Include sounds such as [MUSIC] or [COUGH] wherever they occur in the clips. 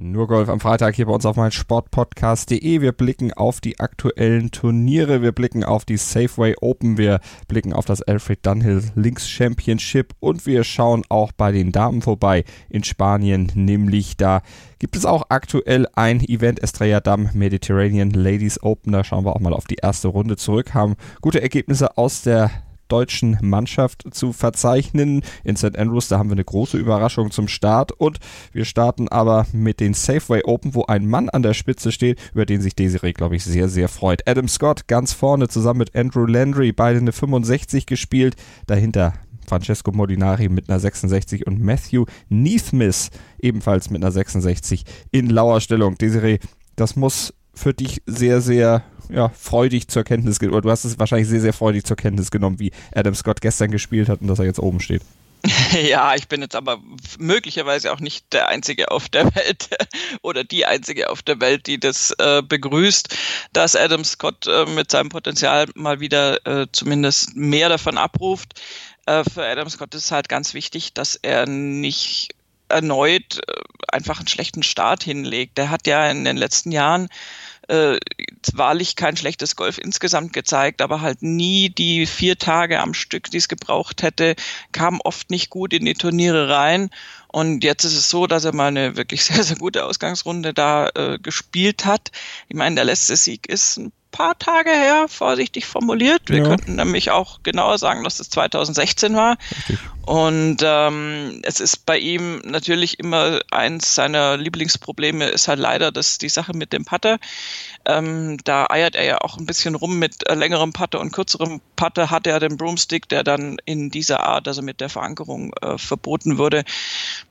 Nur Golf am Freitag hier bei uns auf mein Sportpodcast.de. Wir blicken auf die aktuellen Turniere, wir blicken auf die Safeway Open, wir blicken auf das Alfred Dunhill Links Championship. Und wir schauen auch bei den Damen vorbei in Spanien, nämlich da gibt es auch aktuell ein Event. Estrella Damm Mediterranean Ladies Open. Da schauen wir auch mal auf die erste Runde zurück, haben gute Ergebnisse aus der deutschen Mannschaft zu verzeichnen. In St. Andrews, da haben wir eine große Überraschung zum Start und wir starten aber mit den Safeway Open, wo ein Mann an der Spitze steht, über den sich Desiree, glaube ich, sehr, sehr freut. Adam Scott ganz vorne zusammen mit Andrew Landry, beide eine 65 gespielt. Dahinter Francesco Molinari mit einer 66 und Matthew Neathmiss ebenfalls mit einer 66 in lauer Stellung. Desiree, das muss für dich sehr, sehr ja, freudig zur Kenntnis genommen, oder du hast es wahrscheinlich sehr, sehr freudig zur Kenntnis genommen, wie Adam Scott gestern gespielt hat und dass er jetzt oben steht. [LAUGHS] Ja, ich bin jetzt aber möglicherweise auch nicht der Einzige auf der Welt [LAUGHS] oder die Einzige auf der Welt, die das äh, begrüßt, dass Adam Scott äh, mit seinem Potenzial mal wieder äh, zumindest mehr davon abruft. Äh, für Adam Scott ist halt ganz wichtig, dass er nicht erneut äh, einfach einen schlechten Start hinlegt. Der hat ja in den letzten Jahren äh, wahrlich kein schlechtes Golf insgesamt gezeigt, aber halt nie die vier Tage am Stück, die es gebraucht hätte, kam oft nicht gut in die Turniere rein. Und jetzt ist es so, dass er mal eine wirklich [LAUGHS] sehr, sehr gute Ausgangsrunde da äh, gespielt hat. Ich meine, der letzte Sieg ist ein paar Tage her, vorsichtig formuliert. Wir ja. könnten nämlich auch genauer sagen, dass es 2016 war. Richtig. Und ähm, es ist bei ihm natürlich immer eins seiner Lieblingsprobleme ist halt leider dass die Sache mit dem Putter. Ähm, da eiert er ja auch ein bisschen rum mit äh, längerem Putter und kürzerem Putter hat er den Broomstick, der dann in dieser Art, also mit der Verankerung äh, verboten wurde.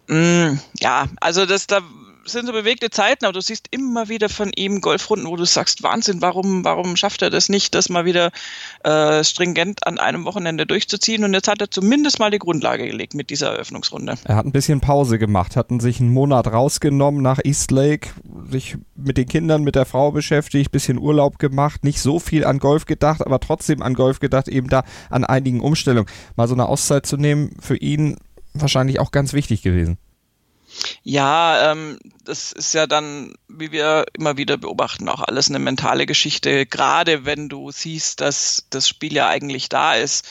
Mm, ja, also das da sind so bewegte Zeiten, aber du siehst immer wieder von ihm Golfrunden, wo du sagst, Wahnsinn, warum, warum schafft er das nicht, das mal wieder äh, stringent an einem Wochenende durchzuziehen? Und jetzt hat er zumindest mal die Grundlage gelegt mit dieser Eröffnungsrunde. Er hat ein bisschen Pause gemacht, hatten sich einen Monat rausgenommen nach East Lake, sich mit den Kindern, mit der Frau beschäftigt, bisschen Urlaub gemacht, nicht so viel an Golf gedacht, aber trotzdem an Golf gedacht, eben da an einigen Umstellungen. Mal so eine Auszeit zu nehmen, für ihn wahrscheinlich auch ganz wichtig gewesen. Ja, ähm, das ist ja dann, wie wir immer wieder beobachten, auch alles eine mentale Geschichte, gerade wenn du siehst, dass das Spiel ja eigentlich da ist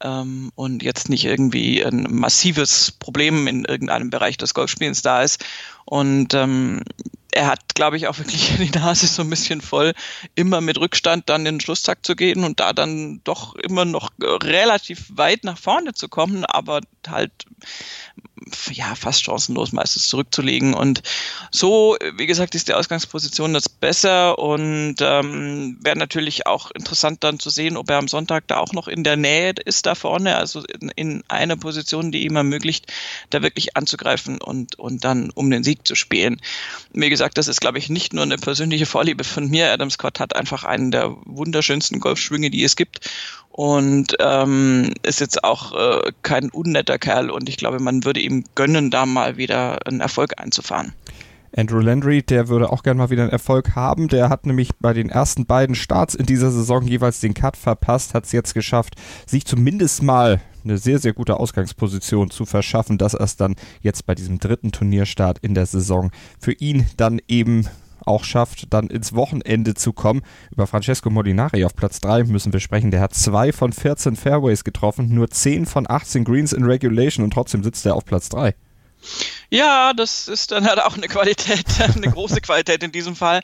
ähm, und jetzt nicht irgendwie ein massives Problem in irgendeinem Bereich des Golfspielens da ist. Und ähm, er hat, glaube ich, auch wirklich [LAUGHS] die Nase so ein bisschen voll, immer mit Rückstand dann in den Schlusstag zu gehen und da dann doch immer noch relativ weit nach vorne zu kommen, aber halt ja, fast chancenlos meistens zurückzulegen. Und so, wie gesagt, ist die Ausgangsposition das besser und ähm, wäre natürlich auch interessant dann zu sehen, ob er am Sonntag da auch noch in der Nähe ist da vorne, also in, in einer Position, die ihm ermöglicht, da wirklich anzugreifen und, und dann um den Sieg zu spielen. Wie gesagt, das ist, glaube ich, nicht nur eine persönliche Vorliebe von mir. Adam Scott hat einfach einen der wunderschönsten Golfschwünge, die es gibt und ähm, ist jetzt auch äh, kein unnetter Kerl und ich glaube, man würde ihm gönnen, da mal wieder einen Erfolg einzufahren. Andrew Landry, der würde auch gerne mal wieder einen Erfolg haben. Der hat nämlich bei den ersten beiden Starts in dieser Saison jeweils den Cut verpasst, hat es jetzt geschafft, sich zumindest mal eine sehr, sehr gute Ausgangsposition zu verschaffen, dass er es dann jetzt bei diesem dritten Turnierstart in der Saison für ihn dann eben auch schafft, dann ins Wochenende zu kommen. Über Francesco Molinari auf Platz 3 müssen wir sprechen. Der hat 2 von 14 Fairways getroffen, nur 10 von 18 Greens in Regulation und trotzdem sitzt er auf Platz 3. Ja, das ist dann halt auch eine Qualität, [LAUGHS] eine große Qualität in diesem Fall.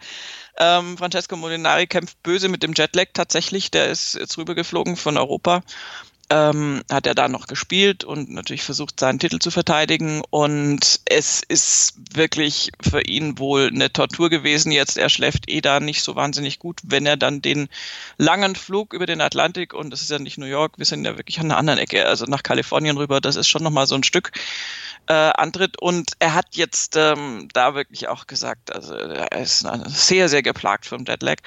Ähm, Francesco Molinari kämpft böse mit dem Jetlag tatsächlich. Der ist jetzt rübergeflogen von Europa ähm, hat er da noch gespielt und natürlich versucht, seinen Titel zu verteidigen. Und es ist wirklich für ihn wohl eine Tortur gewesen jetzt. Er schläft eh da nicht so wahnsinnig gut, wenn er dann den langen Flug über den Atlantik, und das ist ja nicht New York, wir sind ja wirklich an einer anderen Ecke, also nach Kalifornien rüber, das ist schon nochmal so ein Stück äh, antritt. Und er hat jetzt ähm, da wirklich auch gesagt, also er ist sehr, sehr geplagt vom Jetlag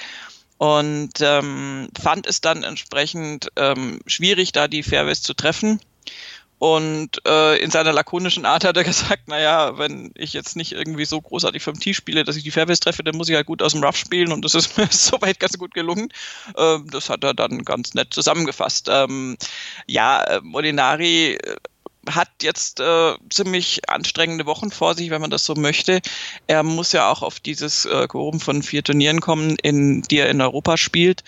und ähm, fand es dann entsprechend ähm, schwierig, da die Fairways zu treffen. Und äh, in seiner lakonischen Art hat er [LAUGHS] gesagt, naja, wenn ich jetzt nicht irgendwie so großartig vom Tee spiele, dass ich die Fairways treffe, dann muss ich halt gut aus dem Rough spielen und das ist [LAUGHS] mir soweit ganz gut gelungen. Ähm, das hat er dann ganz nett zusammengefasst. Ähm, ja, äh, Molinari äh, hat jetzt äh, ziemlich anstrengende Wochen vor sich, wenn man das so möchte. Er muss ja auch auf dieses äh, Quorum von vier Turnieren kommen, in die er in Europa spielt.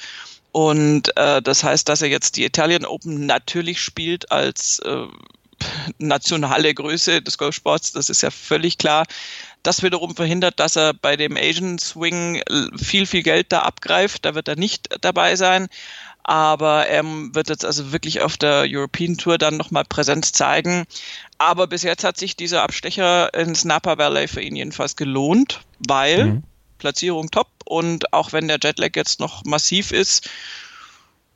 Und äh, das heißt, dass er jetzt die Italian Open natürlich spielt als äh, nationale Größe des Golfsports. Das ist ja völlig klar. Das wiederum verhindert, dass er bei dem Asian Swing viel, viel Geld da abgreift. Da wird er nicht dabei sein aber er wird jetzt also wirklich auf der European Tour dann nochmal Präsenz zeigen. Aber bis jetzt hat sich dieser Abstecher ins Napa Valley für ihn jedenfalls gelohnt, weil mhm. Platzierung top und auch wenn der Jetlag jetzt noch massiv ist,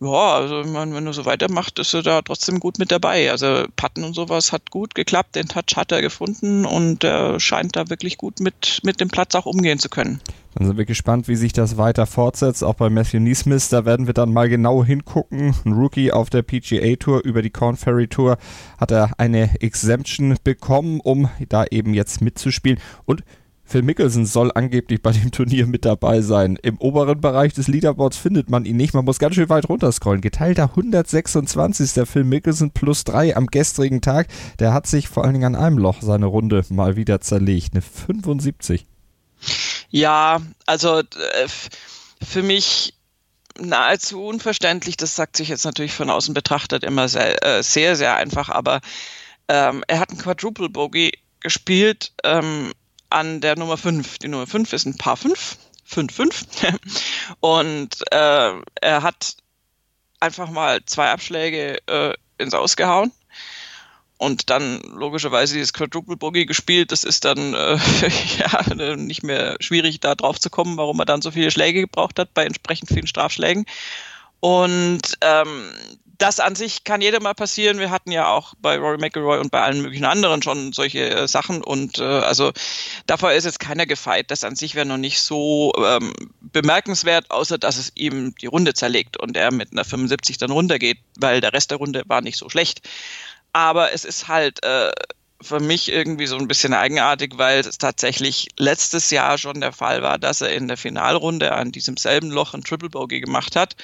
ja, also ich meine, wenn er so weitermacht, ist er da trotzdem gut mit dabei. Also Patten und sowas hat gut geklappt, den Touch hat er gefunden und er scheint da wirklich gut mit, mit dem Platz auch umgehen zu können. Dann sind wir gespannt, wie sich das weiter fortsetzt. Auch bei Matthew Neesmith, da werden wir dann mal genau hingucken. Ein Rookie auf der PGA Tour über die Corn Ferry Tour hat er eine Exemption bekommen, um da eben jetzt mitzuspielen. Und Phil Mickelson soll angeblich bei dem Turnier mit dabei sein. Im oberen Bereich des Leaderboards findet man ihn nicht. Man muss ganz schön weit runterscrollen. Geteilter 126. Der Phil Mickelson plus 3 am gestrigen Tag. Der hat sich vor allen Dingen an einem Loch seine Runde mal wieder zerlegt. Eine 75. Ja, also äh, für mich nahezu unverständlich. Das sagt sich jetzt natürlich von außen betrachtet immer sehr, äh, sehr, sehr einfach. Aber ähm, er hat einen Quadruple Bogey gespielt. Ähm, an der Nummer 5. Die Nummer 5 ist ein Paar 5, 5-5. [LAUGHS] Und äh, er hat einfach mal zwei Abschläge äh, ins Ausgehauen und dann logischerweise dieses Quadruple Bogey gespielt. Das ist dann äh, [LAUGHS] ja nicht mehr schwierig, da drauf zu kommen, warum er dann so viele Schläge gebraucht hat bei entsprechend vielen Strafschlägen. Und ähm, das an sich kann jedem mal passieren. Wir hatten ja auch bei Rory McIlroy und bei allen möglichen anderen schon solche äh, Sachen und äh, also davor ist jetzt keiner gefeit. Das an sich wäre noch nicht so ähm, bemerkenswert, außer dass es ihm die Runde zerlegt und er mit einer 75 dann runtergeht, weil der Rest der Runde war nicht so schlecht. Aber es ist halt äh, für mich irgendwie so ein bisschen eigenartig, weil es tatsächlich letztes Jahr schon der Fall war, dass er in der Finalrunde an diesem selben Loch ein Triple Bogey gemacht hat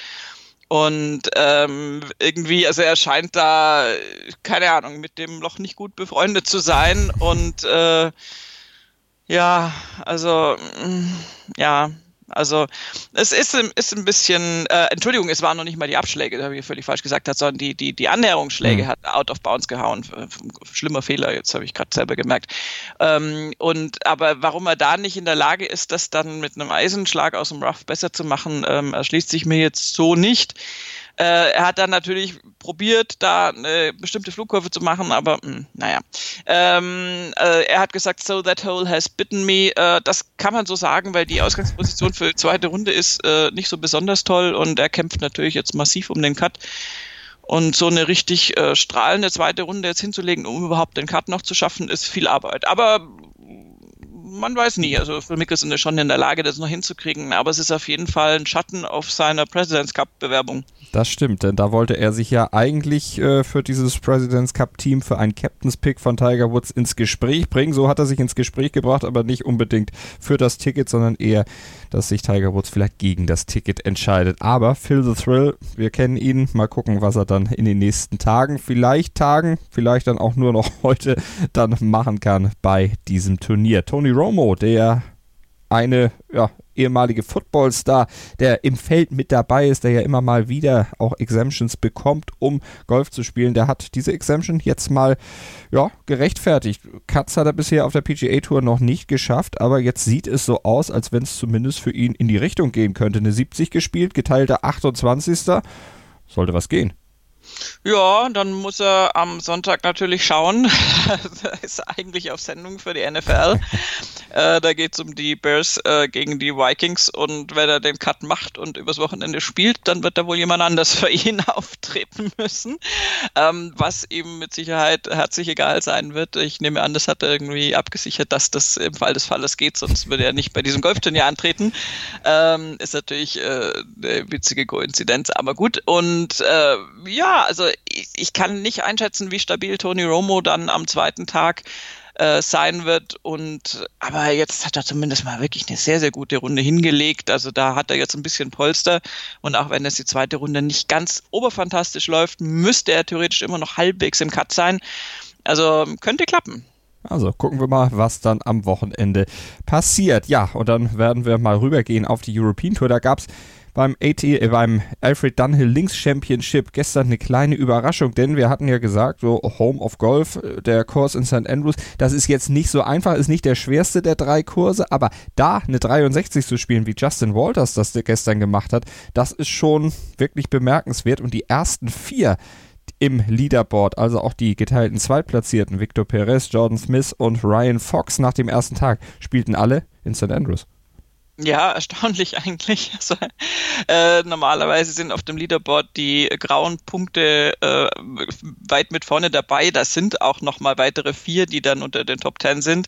und ähm, irgendwie, also er scheint da, keine Ahnung, mit dem Loch nicht gut befreundet zu sein. Und äh, ja, also mm, ja, also es ist, ist ein bisschen, äh, Entschuldigung, es waren noch nicht mal die Abschläge, da habe ich völlig falsch gesagt, hat, sondern die, die, die Annäherungsschläge mhm. hat out of bounds gehauen. Schlimmer Fehler, jetzt habe ich gerade selber gemerkt. Ähm, und aber warum er da nicht in der Lage ist, das dann mit einem Eisenschlag aus dem Rough besser zu machen, ähm, erschließt sich mir jetzt so nicht. Äh, er hat dann natürlich probiert, da eine bestimmte Flugkurve zu machen, aber mh, hm, naja. Ähm, äh, er hat gesagt, so that hole has bitten me. Äh, das kann man so sagen, weil die Ausgangsposition für die zweite Runde ist äh, nicht so besonders toll und er kämpft natürlich jetzt massiv um den Cut. Und so eine richtig äh, strahlende zweite Runde jetzt hinzulegen, um überhaupt den Cut noch zu schaffen, ist viel Arbeit. Aber man weiß nie. Also Phil Mickelson ist schon in der Lage, das noch hinzukriegen, aber es ist auf jeden Fall ein Schatten auf seiner President's Cup Bewerbung. Das stimmt, denn da wollte er sich ja eigentlich äh, für dieses President's Cup Team für einen Captain's Pick von Tiger Woods ins Gespräch bringen. So hat er sich ins Gespräch gebracht, aber nicht unbedingt für das Ticket, sondern eher, dass sich Tiger Woods vielleicht gegen das Ticket entscheidet. Aber Phil the Thrill, wir kennen ihn. Mal gucken, was er dann in den nächsten Tagen, vielleicht Tagen, vielleicht dann auch nur noch [LAUGHS] heute dann machen kann bei diesem Turnier. Tony Romo, der eine ja, ehemalige Footballstar, der im Feld mit dabei ist, der ja immer mal wieder auch Exemptions bekommt, um Golf zu spielen, der hat diese Exemption jetzt mal ja, gerechtfertigt. Katz hat er bisher auf der PGA Tour noch nicht geschafft, aber jetzt sieht es so aus, als wenn es zumindest für ihn in die Richtung gehen könnte. Eine 70 gespielt, geteilter 28. Sollte was gehen. Ja, dann muss er am Sonntag natürlich schauen. das [LAUGHS] ist eigentlich auf Sendung für die NFL. äh, da geht es um die Bears äh, gegen die Vikings und wenn er den Cut macht und übers Wochenende spielt, dann wird da wohl jemand anders für ihn [LAUGHS] auftreten müssen. Ähm, was ihm mit Sicherheit herzlich egal sein wird. Ich nehme an, das hat er irgendwie abgesichert, dass das im Fall des Falles geht, sonst würde er nicht bei diesem Golfturnier antreten. Ähm, ist natürlich äh, eine witzige Koinzidenz, aber gut. Und äh, ja, also ich, ich kann nicht einschätzen, wie stabil Tony Romo dann am zweiten Tag äh, sein wird. Und aber jetzt hat er zumindest mal wirklich eine sehr, sehr gute Runde hingelegt. Also da hat er jetzt ein bisschen Polster. Und auch wenn es die zweite Runde nicht ganz oberfantastisch läuft, müsste er theoretisch immer noch halbwegs im Cut sein. Also könnte klappen. Also gucken wir mal, was dann am Wochenende passiert. Ja, und dann werden wir mal rübergehen auf die European Tour. Da gab es beim, AT, äh, beim Alfred Dunhill Links Championship gestern eine kleine Überraschung, denn wir hatten ja gesagt, so Home of Golf, äh, der Kurs in St. Andrews, das ist jetzt nicht so einfach, ist nicht der schwerste der drei Kurse, aber da eine 63 zu spielen, wie Justin Walters das gestern gemacht hat, das ist schon wirklich bemerkenswert und die ersten vier im Leaderboard, also auch die geteilten Zweitplatzierten, Victor Perez, Jordan Smith und Ryan Fox nach dem ersten Tag, spielten alle in St. Andrews. Ja, erstaunlich [LAUGHS] eigentlich. Also, äh, normalerweise sind auf dem Leaderboard die grauen Punkte äh, weit mit vorne dabei. Das sind auch nochmal weitere vier, die dann unter den Top Ten sind,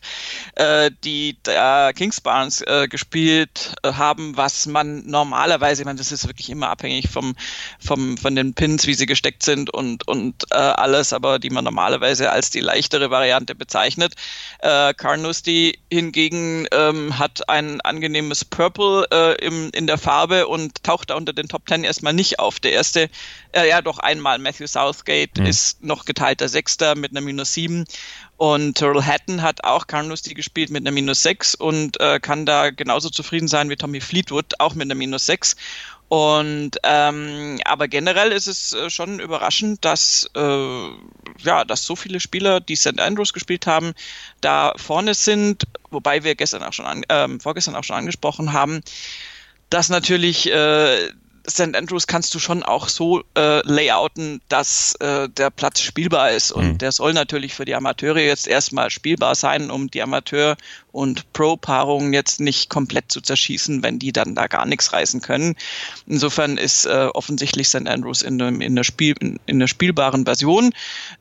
äh, die da Kings Barnes äh, gespielt äh, haben, was man normalerweise, ich meine, das ist wirklich immer abhängig vom, vom, von den Pins, wie sie gesteckt sind und, und äh, alles, aber die man normalerweise als die leichtere Variante bezeichnet. Äh, Carnoustie hingegen ähm, hat ein angenehmes das Purple äh, im, in der Farbe und taucht da unter den Top Ten erstmal nicht auf. Der erste, äh, ja doch einmal, Matthew Southgate mhm. ist noch geteilter Sechster mit einer Minus 7 und Terrell Hatton hat auch Carnoustie gespielt mit einer Minus 6 und äh, kann da genauso zufrieden sein wie Tommy Fleetwood, auch mit einer Minus 6. Und ähm, aber generell ist es äh, schon überraschend, dass äh, ja, dass so viele Spieler, die St. Andrews gespielt haben, da vorne sind. Wobei wir gestern auch schon an, ähm, vorgestern auch schon angesprochen haben, dass natürlich äh, St. Andrews kannst du schon auch so äh, layouten, dass äh, der Platz spielbar ist. Und mhm. der soll natürlich für die Amateure jetzt erstmal spielbar sein, um die Amateur- und Pro-Paarungen jetzt nicht komplett zu zerschießen, wenn die dann da gar nichts reißen können. Insofern ist äh, offensichtlich St. Andrews in, einem, in, der Spiel, in, in der spielbaren Version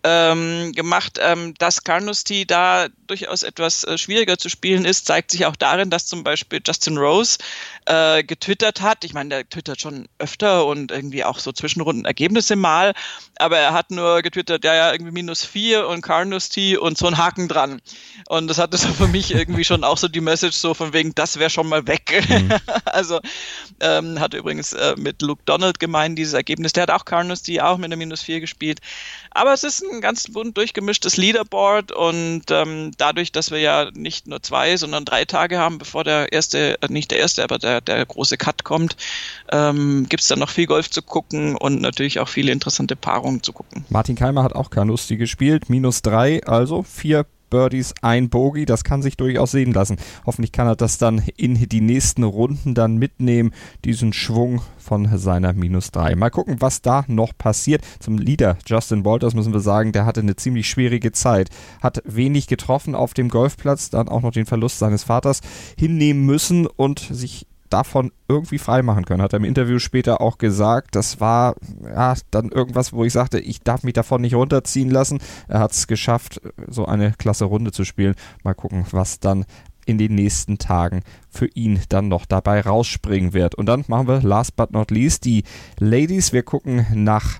ähm, gemacht. Ähm, dass Carnoustie da durchaus etwas äh, schwieriger zu spielen ist, zeigt sich auch darin, dass zum Beispiel Justin Rose äh, getwittert hat. Ich meine, der twittert schon öfter und irgendwie auch so Zwischenrunden-Ergebnisse mal, aber er hat nur getwittert, ja, ja, irgendwie minus vier und Carnoustie und so ein Haken dran. Und das hatte so für mich irgendwie schon auch so die Message so von wegen, das wäre schon mal weg. Mhm. [LAUGHS] also ähm, hat übrigens äh, mit Luke Donald gemeint, dieses Ergebnis. Der hat auch Carnoustie auch mit einer minus vier gespielt. Aber es ist ein ganz bunt durchgemischtes Leaderboard und ähm, dadurch, dass wir ja nicht nur zwei, sondern drei Tage haben, bevor der erste, äh, nicht der erste, aber der, der große Cut kommt, ähm, gibt es dann noch viel Golf zu gucken und natürlich auch viele interessante Paarungen zu gucken. Martin Keimer hat auch Carnoustie gespielt, minus drei, also vier Birdies, ein Bogey, das kann sich durchaus sehen lassen. Hoffentlich kann er das dann in die nächsten Runden dann mitnehmen, diesen Schwung von seiner Minus 3. Mal gucken, was da noch passiert. Zum Leader Justin Walters müssen wir sagen, der hatte eine ziemlich schwierige Zeit. Hat wenig getroffen auf dem Golfplatz, dann auch noch den Verlust seines Vaters hinnehmen müssen und sich davon irgendwie freimachen können. Hat er im Interview später auch gesagt. Das war ja dann irgendwas, wo ich sagte, ich darf mich davon nicht runterziehen lassen. Er hat es geschafft, so eine klasse Runde zu spielen. Mal gucken, was dann in den nächsten Tagen für ihn dann noch dabei rausspringen wird. Und dann machen wir last but not least die Ladies. Wir gucken nach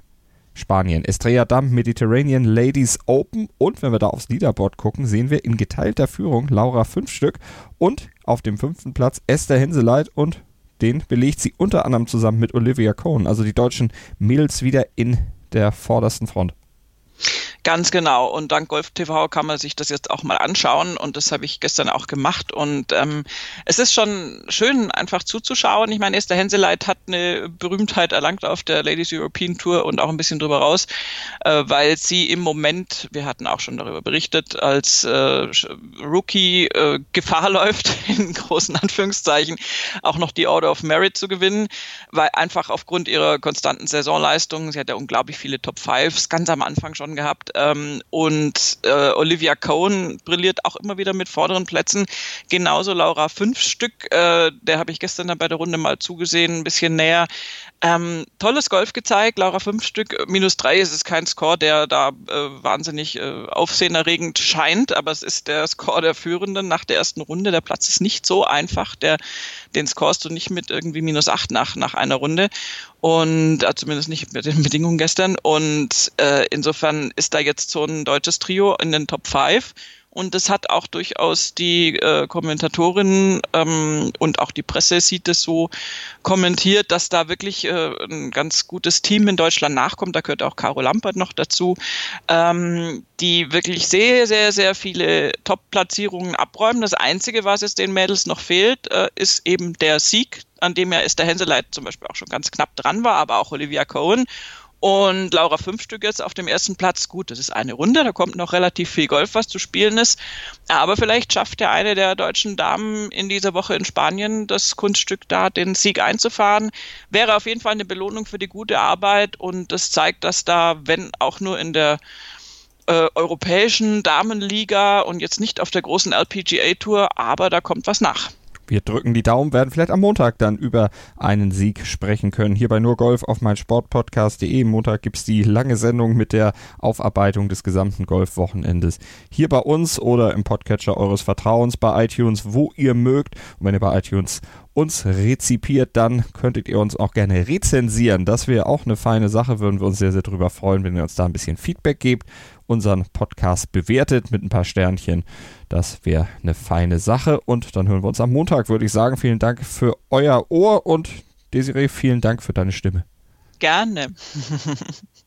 Spanien. Estrella Damm Mediterranean Ladies Open. Und wenn wir da aufs Leaderboard gucken, sehen wir in geteilter Führung Laura fünf Stück und auf dem fünften Platz Esther Henseleit und den belegt sie unter anderem zusammen mit Olivia Cohn. Also die deutschen Mädels wieder in der vordersten Front. Ganz genau. Und dank Golf TV kann man sich das jetzt auch mal anschauen. Und das habe ich gestern auch gemacht. Und ähm, es ist schon schön, einfach zuzuschauen. Ich meine, Esther Henseleit hat eine Berühmtheit erlangt auf der Ladies European Tour und auch ein bisschen drüber raus, äh, weil sie im Moment, wir hatten auch schon darüber berichtet, als äh, Rookie äh, Gefahr [LAUGHS] läuft, in großen Anführungszeichen, auch noch die Order of Merit zu gewinnen, weil einfach aufgrund ihrer konstanten Saisonleistungen, sie hat ja unglaublich viele Top Fives ganz am Anfang schon gehabt, ähm, und äh, Olivia Cohen brilliert auch immer wieder mit vorderen Plätzen. Genauso Laura fünf Stück, äh, der habe ich gestern bei der Runde mal zugesehen, ein bisschen näher. Ähm, tolles Golf gezeigt, Laura fünf Stück, minus drei ist es kein Score, der da äh, wahnsinnig äh, aufsehenerregend scheint, aber es ist der Score der Führenden nach der ersten Runde. Der Platz ist nicht so einfach, der, den scorest du nicht mit irgendwie minus acht nach, nach einer Runde und äh, zumindest nicht mit den Bedingungen gestern und äh, insofern ist da jetzt so ein deutsches Trio in den Top 5 und das hat auch durchaus die äh, Kommentatorin ähm, und auch die Presse sieht es so kommentiert, dass da wirklich äh, ein ganz gutes Team in Deutschland nachkommt. Da gehört auch Caro Lampert noch dazu, ähm, die wirklich sehr, sehr, sehr viele Top-Platzierungen abräumen. Das Einzige, was es den Mädels noch fehlt, äh, ist eben der Sieg, an dem ja Esther Henseleit zum Beispiel auch schon ganz knapp dran war, aber auch Olivia Cohen. Und Laura Fünfstück jetzt auf dem ersten Platz. Gut, das ist eine Runde, da kommt noch relativ viel Golf, was zu spielen ist. Aber vielleicht schafft ja eine der deutschen Damen in dieser Woche in Spanien das Kunststück da, den Sieg einzufahren. Wäre auf jeden Fall eine Belohnung für die gute Arbeit und das zeigt, dass da, wenn auch nur in der äh, europäischen Damenliga und jetzt nicht auf der großen LPGA Tour, aber da kommt was nach. Wir drücken die Daumen, werden vielleicht am Montag dann über einen Sieg sprechen können. Hier bei Nur Golf auf meinsportpodcast.de. Montag gibt es die lange Sendung mit der Aufarbeitung des gesamten Golfwochenendes. Hier bei uns oder im Podcatcher eures Vertrauens bei iTunes, wo ihr mögt. Und wenn ihr bei iTunes uns rezipiert, dann könntet ihr uns auch gerne rezensieren. Das wäre auch eine feine Sache, würden wir uns sehr, sehr drüber freuen, wenn ihr uns da ein bisschen Feedback gebt, unseren Podcast bewertet mit ein paar Sternchen. Das wäre eine feine Sache. Und dann hören wir uns am Montag, würde ich sagen. Vielen Dank für euer Ohr und Desiree, vielen Dank für deine Stimme. Gerne. [LAUGHS]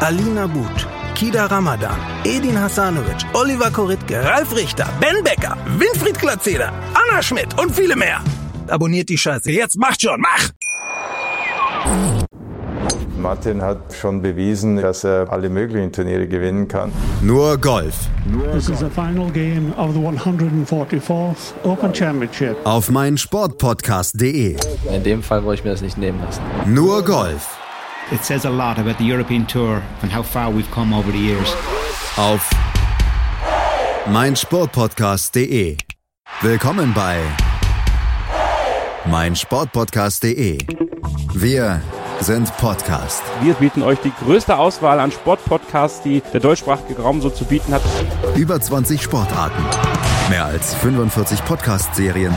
Alina But, Kida Ramadan, Edin Hasanovic, Oliver Koritke, Ralf Richter, Ben Becker, Winfried Glatzeder, Anna Schmidt und viele mehr. Abonniert die Scheiße. Jetzt macht schon, mach! Martin hat schon bewiesen, dass er alle möglichen Turniere gewinnen kann. Nur Golf This is the final game of the 144th Open Championship. auf meinsportpodcast.de. In dem Fall wollte ich mir das nicht nehmen lassen. Nur Golf It says a lot about the European Tour and how far we've come over the years. auf meinsportpodcast.de. Willkommen bei meinsportpodcast.de. Wir sind Podcast. Wir bieten euch die größte Auswahl an Sportpodcasts, die der deutschsprachige Raum so zu bieten hat. Über 20 Sportarten, mehr als 45 Podcast-Serien,